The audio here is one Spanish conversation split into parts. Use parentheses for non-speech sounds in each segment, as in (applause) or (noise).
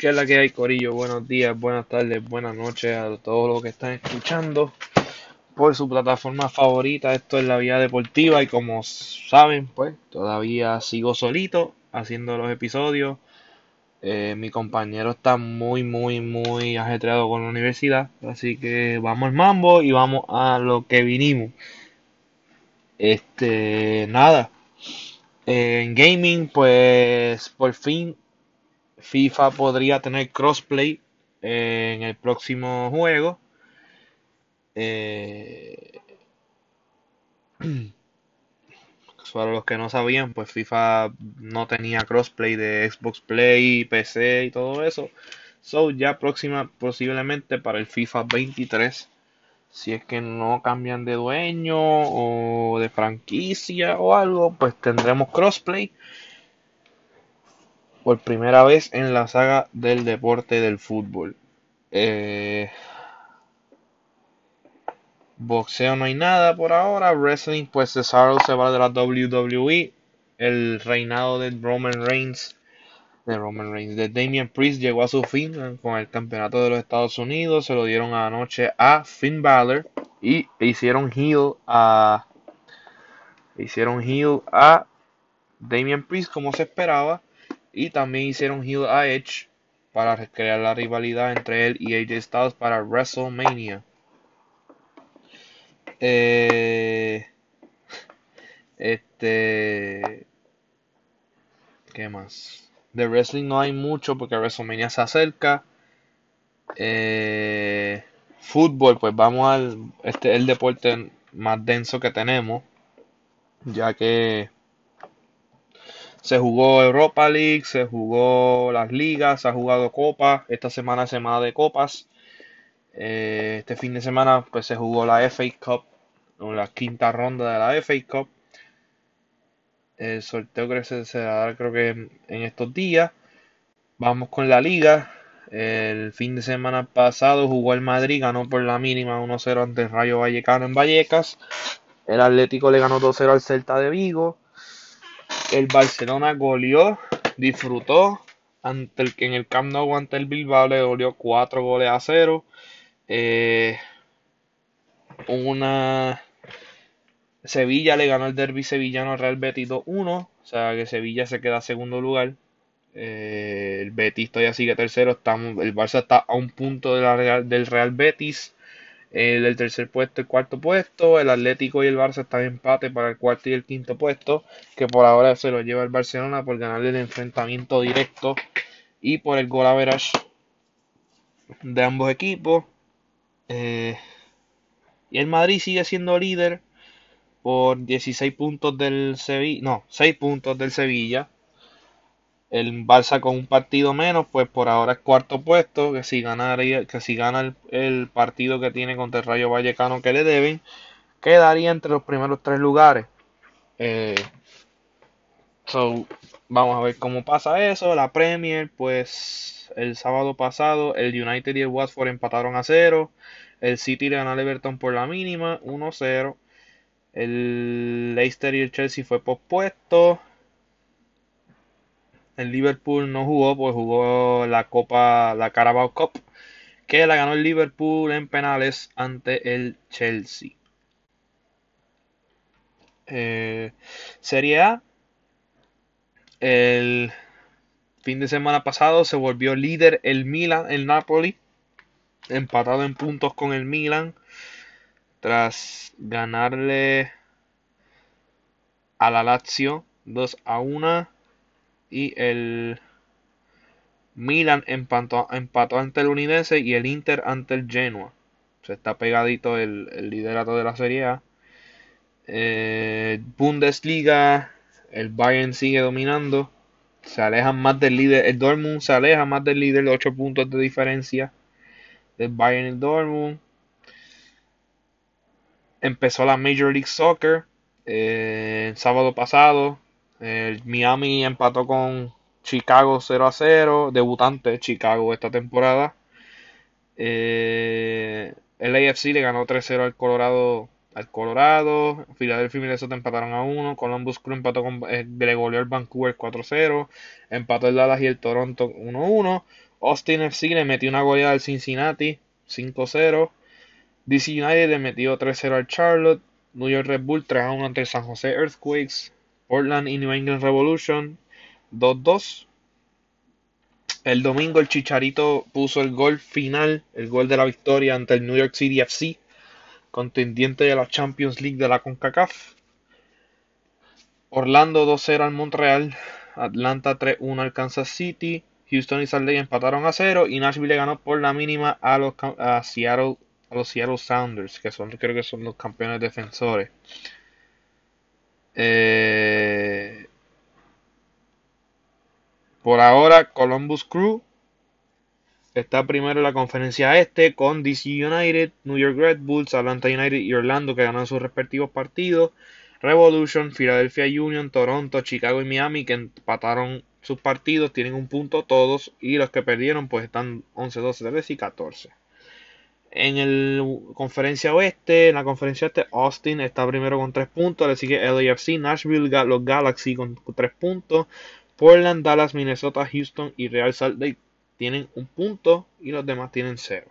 ¿Qué es la que hay, Corillo? Buenos días, buenas tardes, buenas noches a todos los que están escuchando por su plataforma favorita. Esto es la Vía Deportiva y como saben, pues todavía sigo solito haciendo los episodios. Eh, mi compañero está muy, muy, muy ajetreado con la universidad. Así que vamos al mambo y vamos a lo que vinimos. Este, nada. En gaming, pues por fin FIFA podría tener crossplay en el próximo juego. Eh, (clears throat) para los que no sabían, pues FIFA no tenía crossplay de Xbox Play, PC y todo eso. So ya próxima posiblemente para el FIFA 23 si es que no cambian de dueño o de franquicia o algo, pues tendremos crossplay por primera vez en la saga del deporte del fútbol. Eh, boxeo no hay nada por ahora. Wrestling, pues Cesaro se va de la WWE. El reinado de Roman Reigns, de Roman Reigns, de Damian Priest llegó a su fin con el campeonato de los Estados Unidos. Se lo dieron anoche a Finn Balor y hicieron heel a hicieron heel a Damian Priest como se esperaba y también hicieron heel a Edge para recrear la rivalidad entre él y AJ Styles para WrestleMania. Eh, este. ¿Qué más? De wrestling no hay mucho porque WrestleMania se acerca. Eh, fútbol, pues vamos al. Este el deporte más denso que tenemos. Ya que se jugó Europa League, se jugó las ligas, se ha jugado Copa. Esta semana es semana de copas. Eh, este fin de semana pues se jugó la FA Cup, o la quinta ronda de la FA Cup. El sorteo creo que se, dará creo que en estos días. Vamos con la liga. El fin de semana pasado jugó el Madrid, ganó por la mínima 1-0 ante el Rayo Vallecano en Vallecas. El Atlético le ganó 2-0 al Celta de Vigo. El Barcelona goleó, disfrutó ante el, en el Camp Nou ante el Bilbao le goleó 4 goles a 0. Eh, una Sevilla le ganó el derby sevillano al Real Betis 2-1, o sea que Sevilla se queda segundo lugar. Eh, el Betis todavía sigue tercero, el Barça está a un punto del Real Betis el del tercer puesto y cuarto puesto. El Atlético y el Barça están en empate para el cuarto y el quinto puesto, que por ahora se lo lleva el Barcelona por ganarle el enfrentamiento directo y por el gol average de ambos equipos. Eh, y el Madrid sigue siendo líder por 16 puntos del Sevilla, no, 6 puntos del Sevilla el Barça con un partido menos, pues por ahora es cuarto puesto, que si ganaría, que si gana el, partido que tiene contra el Rayo Vallecano que le deben, quedaría entre los primeros tres lugares. Eh, vamos a ver cómo pasa eso. La Premier, pues el sábado pasado el United y el Watford empataron a cero. El City le ganó al Everton por la mínima, 1-0. El Leicester y el Chelsea fue pospuesto. El Liverpool no jugó, pues jugó la Copa, la Carabao Cup, que la ganó el Liverpool en penales ante el Chelsea. Eh, Serie A. El fin de semana pasado se volvió líder el Milan, el Napoli, empatado en puntos con el Milan, tras ganarle a la Lazio 2 a 1 y el Milan empató, empató ante el Unidense y el Inter ante el Genoa. Se está pegadito el, liderato de la Serie A. Eh, Bundesliga, el Bayern sigue dominando. Se alejan más del líder. El Dortmund se aleja más del líder de 8 puntos de diferencia del Bayern y Dortmund. Empezó la Major League Soccer eh, el sábado pasado. El Miami empató con Chicago 0 a 0, debutante Chicago esta temporada. Eh, el AFC le ganó 3-0 al Colorado. Al Colorado, Philadelphia y Minnesota empataron a 1. Columbus Crew empató con eh, le goleó el Vancouver 4-0. Empató el Dallas y el Toronto 1-1. Austin FC le metió una goleada al Cincinnati 5-0. DC United le metió 3-0 al Charlotte. New York Red Bull 3-1 ante San Jose Earthquakes. Portland y New England Revolution 2-2. El domingo el Chicharito puso el gol final, el gol de la victoria ante el New York City FC, contendiente de la Champions League de la CONCACAF. Orlando 2-0 al Montreal, Atlanta 3-1 al Kansas City, Houston y Salt Lake empataron a 0 y Nashville ganó por la mínima a los, Seattle, a los Seattle Sounders, que son creo que son los campeones defensores. Eh, por ahora, Columbus Crew está primero en la conferencia este con DC United, New York Red Bulls, Atlanta United y Orlando que ganan sus respectivos partidos. Revolution, Philadelphia Union, Toronto, Chicago y Miami que empataron sus partidos, tienen un punto todos y los que perdieron pues están 11, 12, 13 y 14. En la conferencia oeste, en la conferencia este, Austin está primero con 3 puntos, le sigue LAFC, Nashville, los Galaxy con 3 puntos, Portland, Dallas, Minnesota, Houston y Real Salt Lake tienen un punto y los demás tienen 0.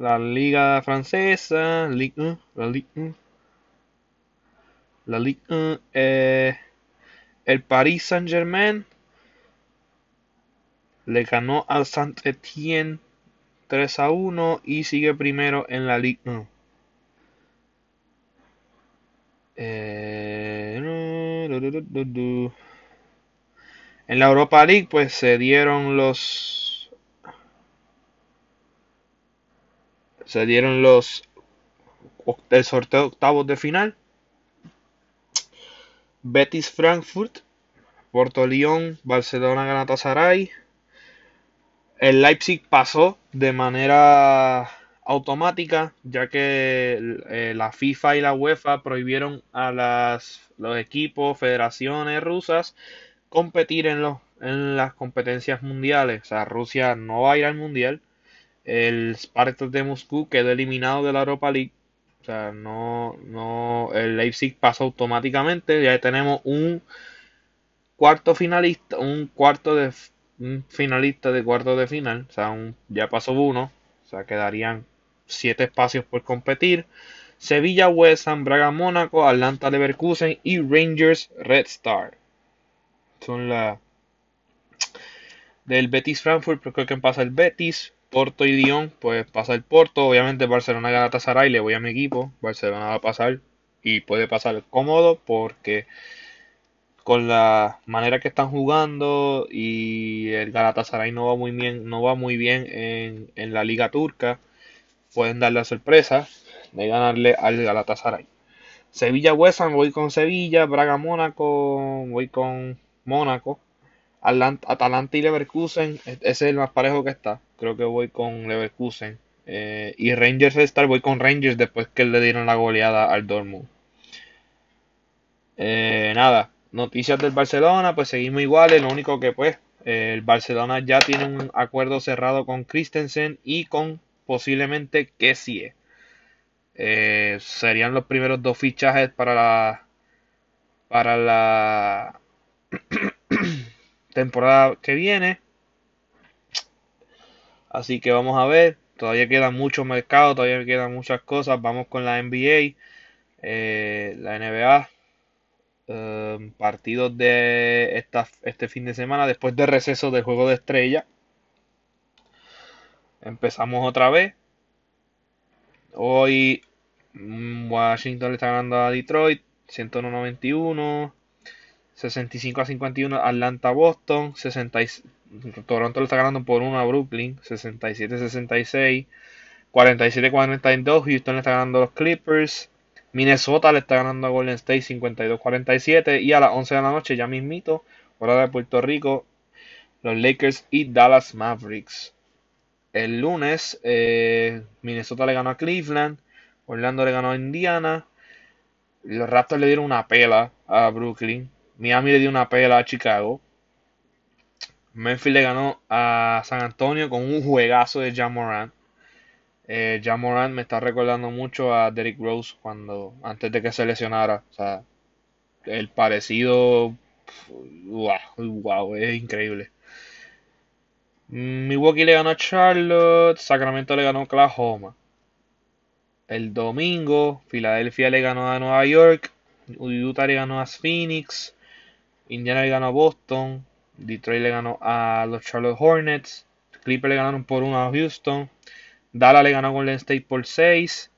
La liga francesa, Ligue 1, la Ligue 1. La Ligue 1, eh, el Paris Saint Germain le ganó al Saint Etienne 3 a 1 y sigue primero en la Ligue 1. Eh, en la Europa League, pues se dieron los. Se dieron los. El sorteo octavos de final. Betis Frankfurt, Porto Lyon, Barcelona Galatasaray. El Leipzig pasó de manera automática, ya que eh, la FIFA y la UEFA prohibieron a las, los equipos, federaciones rusas competir en, los, en las competencias mundiales. O sea, Rusia no va a ir al mundial. El Spartak de Moscú quedó eliminado de la Europa League. O sea, no, no, el Leipzig pasó automáticamente. Ya tenemos un cuarto finalista, un cuarto de un finalista de cuarto de final. O sea, un, ya pasó uno. O sea, quedarían siete espacios por competir. Sevilla, West Ham, Braga, Mónaco, Atlanta, Leverkusen y Rangers Red Star. Son la del Betis Frankfurt, creo que pasa el Betis. Porto y Lyon, pues pasa el Porto. Obviamente Barcelona Galatasaray, le voy a mi equipo. Barcelona va a pasar y puede pasar cómodo porque con la manera que están jugando y el Galatasaray no va muy bien, no va muy bien en, en la liga turca pueden dar la sorpresa de ganarle al Galatasaray. Sevilla West voy con Sevilla, Braga Mónaco voy con Mónaco, Atalanta y Leverkusen, e-, ese es el más parejo que está, creo que voy con Leverkusen. Eh, y Rangers Star voy con Rangers después que le dieron la goleada al Dortmund. Eh, nada, noticias del Barcelona, pues seguimos iguales, lo único que pues el Barcelona ya tiene un acuerdo cerrado con Christensen y con posiblemente sí eh, serían los primeros dos fichajes para la para la (clears throat) temporada que viene. Así que vamos a ver. Todavía queda mucho mercado, todavía quedan muchas cosas. Vamos con la NBA, eh, la NBA. Eh, partidos de esta, este fin de semana después del receso del juego de estrella. Empezamos otra vez. Hoy mm, Washington le está ganando a Detroit 191. 65 a 51 Atlanta Boston. 60, Toronto le está ganando por 1 a Brooklyn. 67 66. 47 42 Houston le está ganando a los Clippers. Minnesota le está ganando a Golden State 52-47 y a las 11 de la noche ya mismito, hora de Puerto Rico, los Lakers y Dallas Mavericks. El lunes, eh, Minnesota le ganó a Cleveland. Orlando le ganó a Indiana. Los Raptors le dieron una pela a Brooklyn. Miami le dio una pela a Chicago. Memphis le ganó a San Antonio con un juegazo de Jam Morant. Eh, Morant me está recordando mucho a Derrick Rose cuando antes de que se lesionara. O sea, el parecido wow, wow, es increíble. Milwaukee le ganó a Charlotte, Sacramento le ganó a Oklahoma. El domingo, Filadelfia le ganó a Nueva York, Utah le ganó a Phoenix, Indiana le ganó a Boston, Detroit le ganó a los Charlotte Hornets, Clippers le ganaron por 1 a Houston, Dallas le ganó a Golden State por 6,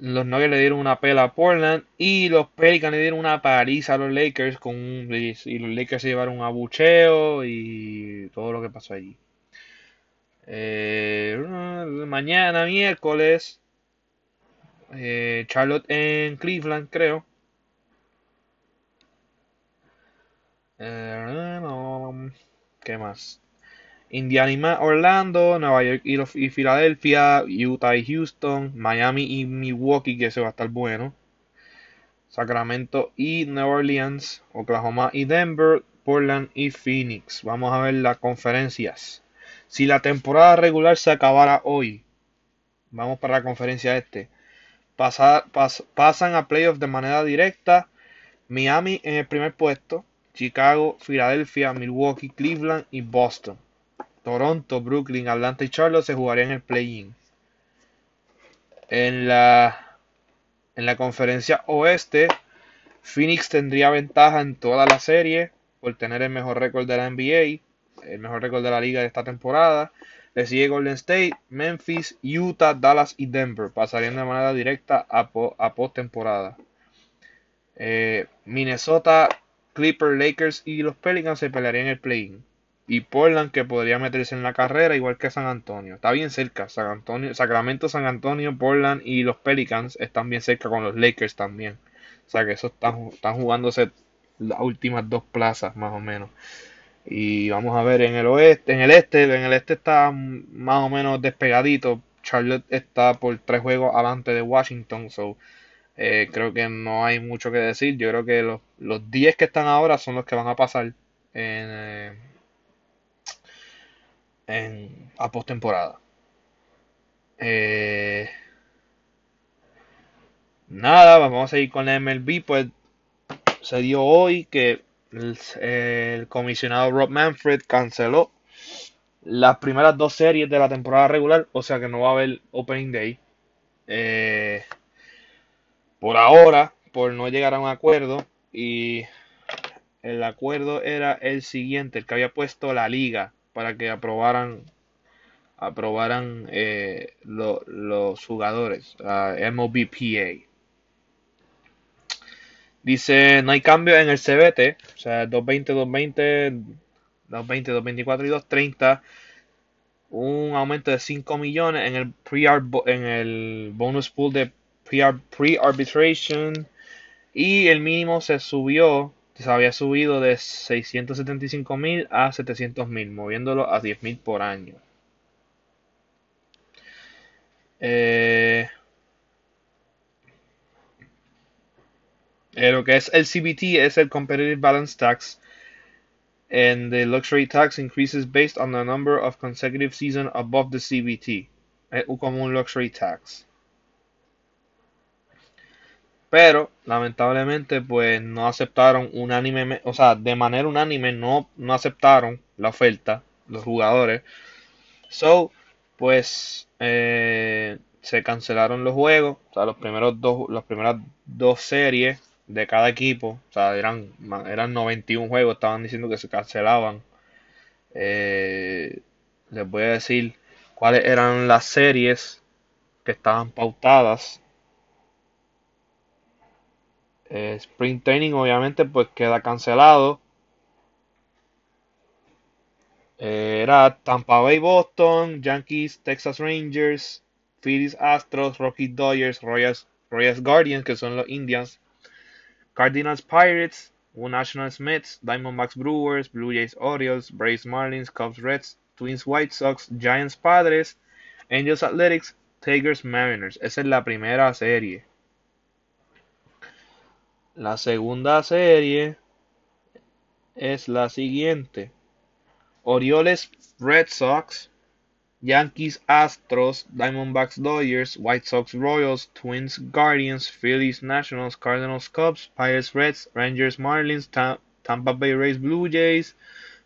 los Nuggets le dieron una pela a Portland y los Pelicans le dieron una paliza a los Lakers con y los Lakers se llevaron un abucheo y todo lo que pasó allí. Eh, mañana miércoles eh, Charlotte en Cleveland creo. Eh, ¿Qué más? Indiana Orlando, Nueva York y, Filadelfia, Utah y Houston, Miami y Milwaukee, que se va a estar bueno. Sacramento y New Orleans, Oklahoma y Denver, Portland y Phoenix. Vamos a ver las conferencias. Si la temporada regular se acabara hoy, vamos para la conferencia este. pasan a playoffs de manera directa. Miami en el primer puesto, Chicago, Filadelfia, Milwaukee, Cleveland y Boston. Toronto, Brooklyn, Atlanta y Charlotte se jugarían el play-in. En la, en la conferencia oeste, Phoenix tendría ventaja en toda la serie por tener el mejor récord de la NBA, el mejor récord de la liga de esta temporada. Le sigue Golden State, Memphis, Utah, Dallas y Denver. Pasarían de manera directa a, a postemporada. Eh, Minnesota, Clippers, Lakers y los Pelicans se pelearían el play-in y Portland que podría meterse en la carrera igual que San Antonio. Está bien cerca, San Antonio, Sacramento, San Antonio, Portland y los Pelicans están bien cerca con los Lakers también. O sea que eso están, están jugándose las últimas dos plazas más o menos. Y vamos a ver en el oeste, en el este, en el este está más o menos despegadito. Charlotte está por tres juegos adelante de Washington, so eh, creo que no hay mucho que decir. Yo creo que los, los 10 que están ahora son los que van a pasar en, eh, en, a postemporada. Eh, nada, vamos a seguir con la MLB. Pues se dio hoy que el, comisionado Rob Manfred canceló las primeras dos series de la temporada regular, o sea que no va a haber Opening Day. Eh, por ahora, por no llegar a un acuerdo, y el acuerdo era el siguiente, el que había puesto la liga para que aprobaran aprobaran eh, los jugadores a. MLBPA dice no hay cambio en el CBT o sea 220 220 220 224 y 230 un aumento de 5 millones en el pre en el bonus pool de pre-arbitration y el mínimo se subió se había subido de 675 mil a 700 mil, moviéndolo a 10 mil por año. Eh, eh, lo que es el CBT es el Competitive Balance Tax. And the luxury tax increases based on the number of consecutive seasons above the CBT. Es como un luxury tax. Pero, lamentablemente, pues no aceptaron unánime, o sea, de manera unánime no, no aceptaron la oferta los jugadores. So, pues eh, se cancelaron los juegos, o sea, los primeros dos, las primeras dos series de cada equipo, o sea, eran, eran 91 juegos, estaban diciendo que se cancelaban. Eh, les voy a decir cuáles eran las series que estaban pautadas eh, Spring Training obviamente pues queda cancelado. Eh, era Tampa Bay Boston, Yankees, Texas Rangers, Phillies Astros, Rocky Dodgers, Royals, Royals Guardians, que son los Indians, Cardinals Pirates, National Smiths, Diamondbacks Brewers, Blue Jays Orioles, Braves Marlins, Cubs Reds, Twins White Sox, Giants Padres, Angels Athletics, Tigers Mariners. Esa es la primera serie. La segunda serie es la siguiente. Orioles Red Sox, Yankees Astros, Diamondbacks Dodgers, White Sox Royals, Twins Guardians, Phillies Nationals, Cardinals Cubs, Pirates Reds, Rangers Marlins, Tampa Bay Rays Blue Jays,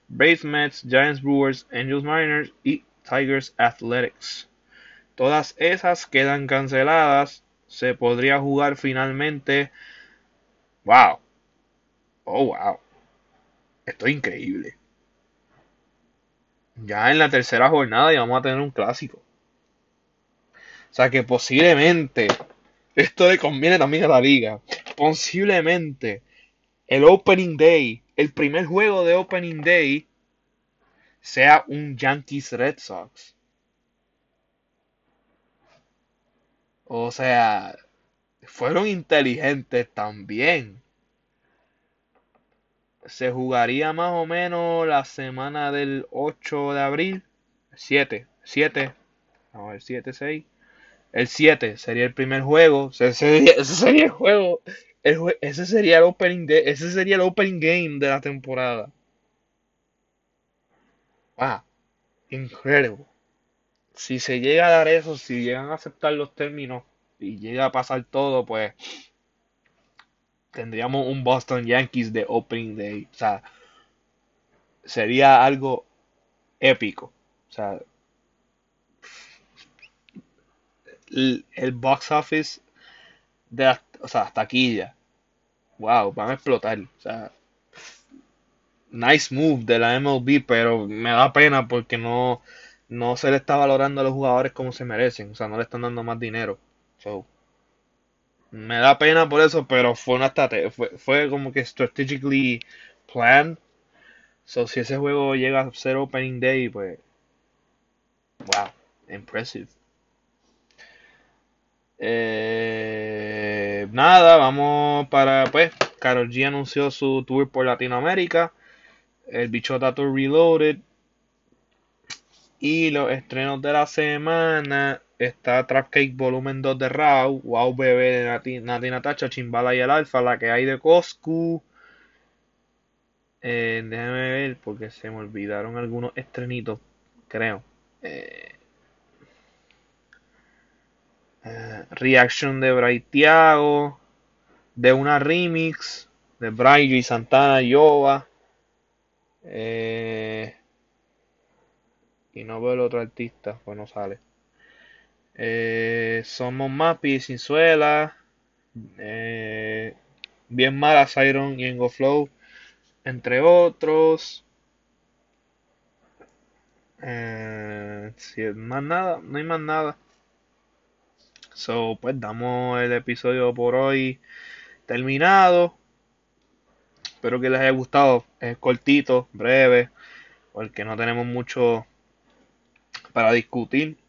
Braves Mets, Giants Brewers, Angels Mariners y Tigers Athletics. Todas esas quedan canceladas. Se podría jugar finalmente. ¡Wow! ¡Oh, wow! Esto es increíble. Ya en la tercera jornada ya vamos a tener un clásico. O sea que posiblemente, esto le conviene también a la liga, posiblemente el Opening Day, el primer juego de Opening Day, sea un Yankees Red Sox. O sea, fueron inteligentes también. Se jugaría más o menos la semana del 8 de abril. 7, 7, vamos a ver, 7, 6. El 7 sería el primer juego. Ese sería, ese sería el juego. ese sería el opening ese sería el opening game de la temporada. Ah, increíble. Si se llega a dar eso, si llegan a aceptar los términos y llega a pasar todo, pues tendríamos un Boston Yankees de opening day. O sea, sería algo épico. O sea, el, box office de la, o sea. Wow, van a explotar. O sea, nice move de la MLB, pero me da pena porque no, no se le está valorando a los jugadores como se merecen. O sea, no le están dando más dinero. So, me da pena por eso, pero fue una fue, fue como que strategically planned. So, si ese juego llega a ser opening day, pues. Wow, impressive. Eh, nada, vamos para, pues, Carol G anunció su tour por Latinoamérica, el Bichota Tour Reloaded, y los estrenos de la semana está Trap Cake Volumen 2 de Raw, Wow Bebé de Nati, Natacha, Chimbala y el Alfa, la que hay de Coscu. Eh, déjame ver porque se me olvidaron algunos estrenitos, creo. Eh, eh, reaction de Braithiago, de una remix de Braille y Santana Yoba. Eh, y no veo el otro artista, pues no sale. Eh, somos Mapi, Sinzuela, eh, Bien Mala, Siron y Engo Flow, entre otros. Eh, si más nada, no hay más nada. So, pues damos el episodio por hoy terminado. Espero que les haya gustado. Es cortito, breve, porque no tenemos mucho para discutir.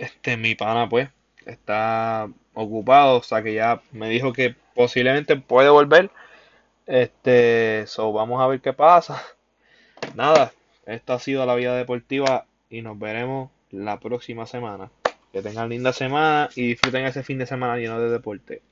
Este, mi pana, pues, está ocupado, o sea que ya me dijo que posiblemente puede volver. Este, so vamos a ver qué pasa. (laughs) Nada, esta ha sido la vida deportiva y nos veremos la próxima semana. Que tengan linda semana y disfruten ese fin de semana lleno de deporte.